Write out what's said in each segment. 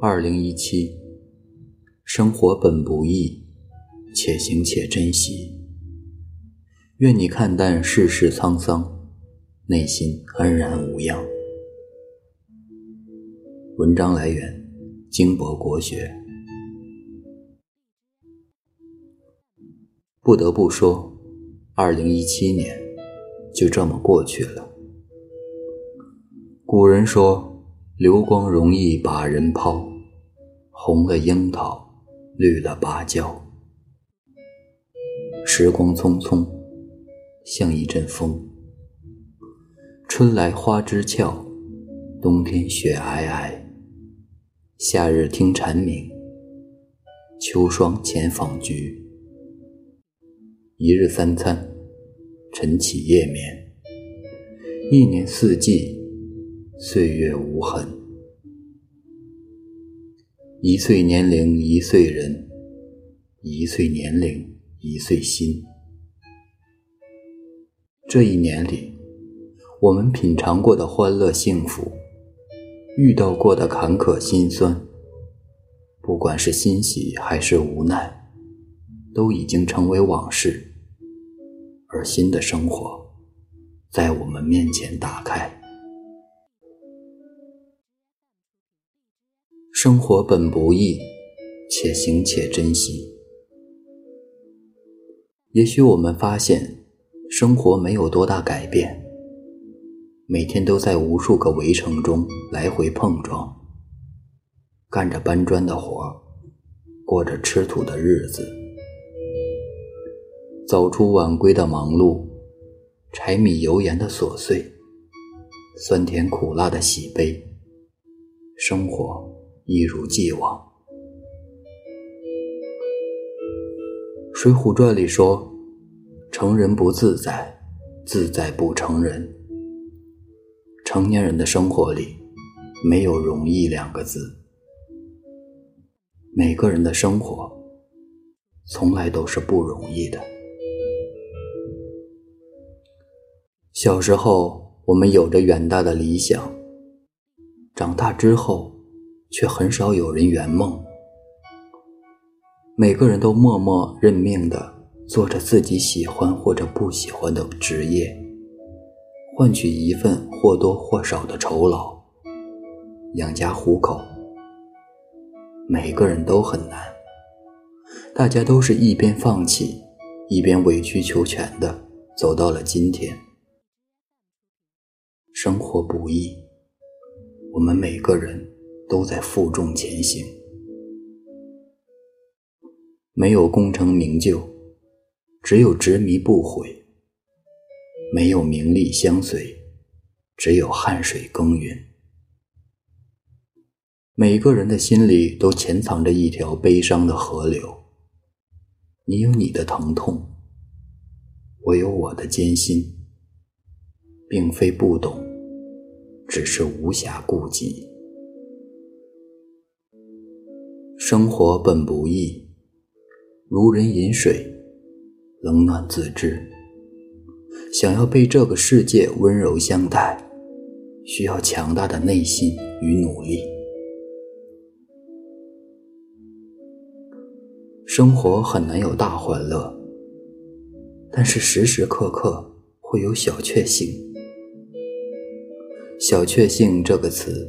二零一七，生活本不易，且行且珍惜。愿你看淡世事沧桑，内心安然无恙。文章来源：金博国学。不得不说，二零一七年就这么过去了。古人说：“流光容易把人抛，红了樱桃，绿了芭蕉。”时光匆匆，像一阵风。春来花枝俏，冬天雪皑皑。夏日听蝉鸣，秋霜前访菊。一日三餐，晨起夜眠，一年四季。岁月无痕，一岁年龄一岁人，一岁年龄一岁心。这一年里，我们品尝过的欢乐幸福，遇到过的坎坷辛酸，不管是欣喜还是无奈，都已经成为往事，而新的生活在我们面前打开。生活本不易，且行且珍惜。也许我们发现，生活没有多大改变，每天都在无数个围城中来回碰撞，干着搬砖的活儿，过着吃土的日子。早出晚归的忙碌，柴米油盐的琐碎，酸甜苦辣的喜悲，生活。一如既往，《水浒传》里说：“成人不自在，自在不成人。”成年人的生活里没有容易两个字。每个人的生活从来都是不容易的。小时候，我们有着远大的理想，长大之后。却很少有人圆梦。每个人都默默认命的做着自己喜欢或者不喜欢的职业，换取一份或多或少的酬劳，养家糊口。每个人都很难，大家都是一边放弃，一边委曲求全的走到了今天。生活不易，我们每个人。都在负重前行，没有功成名就，只有执迷不悔；没有名利相随，只有汗水耕耘。每个人的心里都潜藏着一条悲伤的河流，你有你的疼痛，我有我的艰辛，并非不懂，只是无暇顾及。生活本不易，如人饮水，冷暖自知。想要被这个世界温柔相待，需要强大的内心与努力。生活很难有大欢乐，但是时时刻刻会有小确幸。小确幸这个词，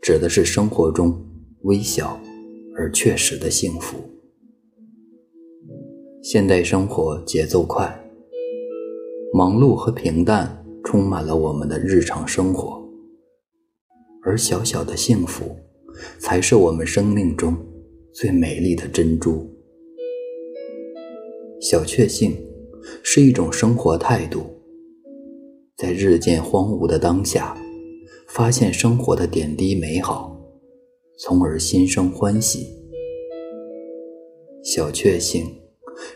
指的是生活中微小。而确实的幸福。现代生活节奏快，忙碌和平淡充满了我们的日常生活，而小小的幸福，才是我们生命中最美丽的珍珠。小确幸是一种生活态度，在日渐荒芜的当下，发现生活的点滴美好。从而心生欢喜。小确幸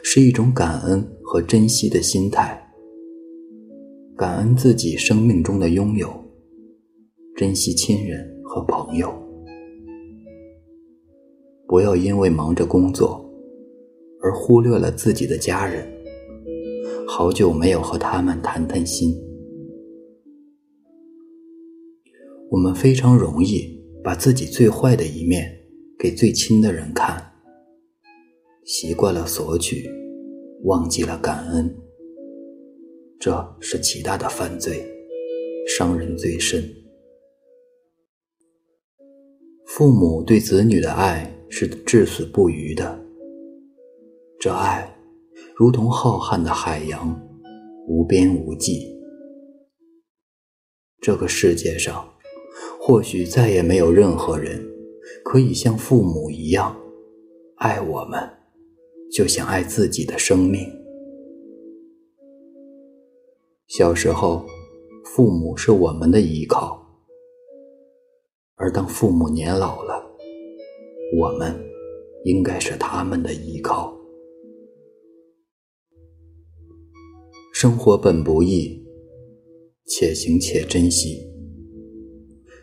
是一种感恩和珍惜的心态，感恩自己生命中的拥有，珍惜亲人和朋友。不要因为忙着工作而忽略了自己的家人。好久没有和他们谈谈心。我们非常容易把自己最坏的一面给最亲的人看，习惯了索取，忘记了感恩，这是极大的犯罪，伤人最深。父母对子女的爱是至死不渝的，这爱如同浩瀚的海洋，无边无际。这个世界上。或许再也没有任何人可以像父母一样爱我们，就像爱自己的生命。小时候，父母是我们的依靠，而当父母年老了，我们应该是他们的依靠。生活本不易，且行且珍惜。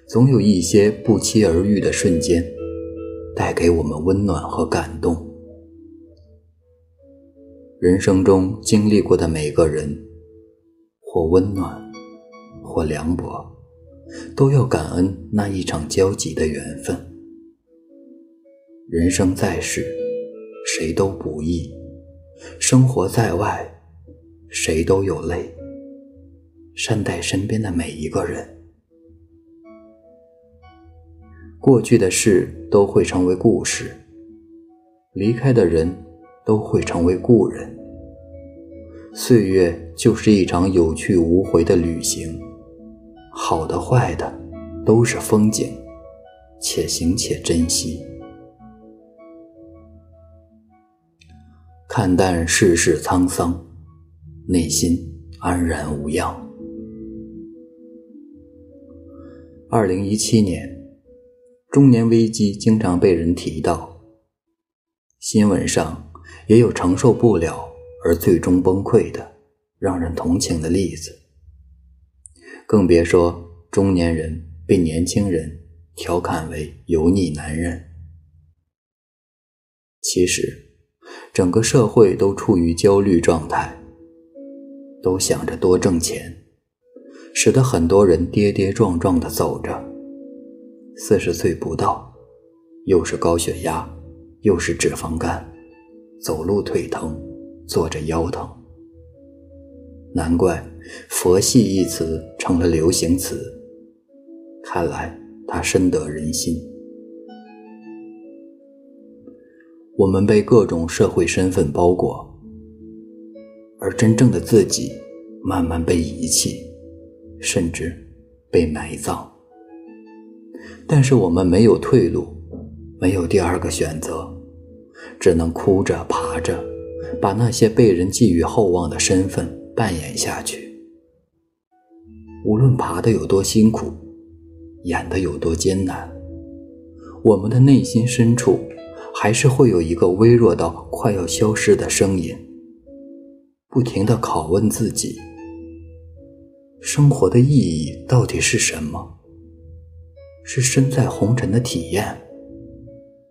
总有一些不期而遇的瞬间，带给我们温暖和感动。人生中经历过的每个人，或温暖，或凉薄，都要感恩那一场交集的缘分。人生在世，谁都不易；生活在外，谁都有累。善待身边的每一个人。过去的事都会成为故事，离开的人都会成为故人。岁月就是一场有去无回的旅行，好的坏的都是风景，且行且珍惜，看淡世事沧桑，内心安然无恙。二零一七年。中年危机经常被人提到，新闻上也有承受不了而最终崩溃的、让人同情的例子。更别说中年人被年轻人调侃为“油腻男人”。其实，整个社会都处于焦虑状态，都想着多挣钱，使得很多人跌跌撞撞地走着。四十岁不到，又是高血压，又是脂肪肝，走路腿疼，坐着腰疼。难怪“佛系”一词成了流行词。看来它深得人心。我们被各种社会身份包裹，而真正的自己慢慢被遗弃，甚至被埋葬。但是我们没有退路，没有第二个选择，只能哭着爬着，把那些被人寄予厚望的身份扮演下去。无论爬得有多辛苦，演得有多艰难，我们的内心深处，还是会有一个微弱到快要消失的声音，不停地拷问自己：生活的意义到底是什么？是身在红尘的体验，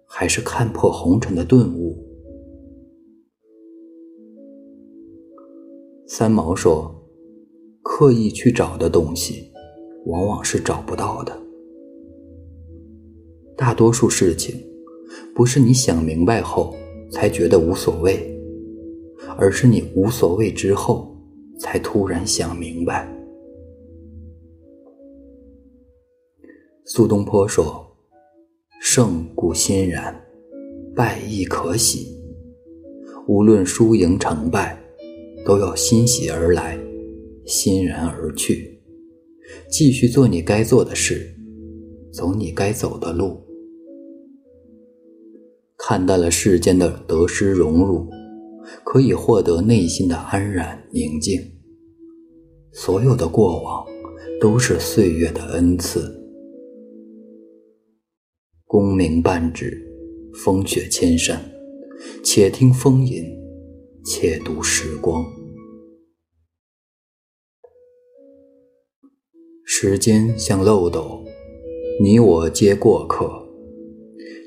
还是看破红尘的顿悟？三毛说：“刻意去找的东西，往往是找不到的。大多数事情，不是你想明白后才觉得无所谓，而是你无所谓之后，才突然想明白。”苏东坡说：“胜故欣然，败亦可喜。无论输赢成败，都要欣喜而来，欣然而去，继续做你该做的事，走你该走的路。看淡了世间的得失荣辱，可以获得内心的安然宁静。所有的过往，都是岁月的恩赐。”功名半纸，风雪千山，且听风吟，且读时光。时间像漏斗，你我皆过客。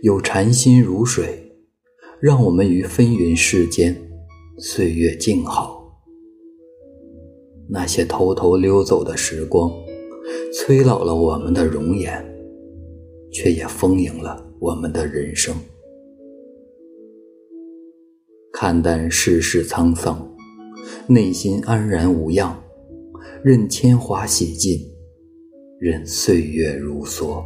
有禅心如水，让我们于纷纭世间，岁月静好。那些偷偷溜走的时光，催老了我们的容颜，却也丰盈了我们的人生。看淡世事沧桑，内心安然无恙，任铅华洗尽，任岁月如梭。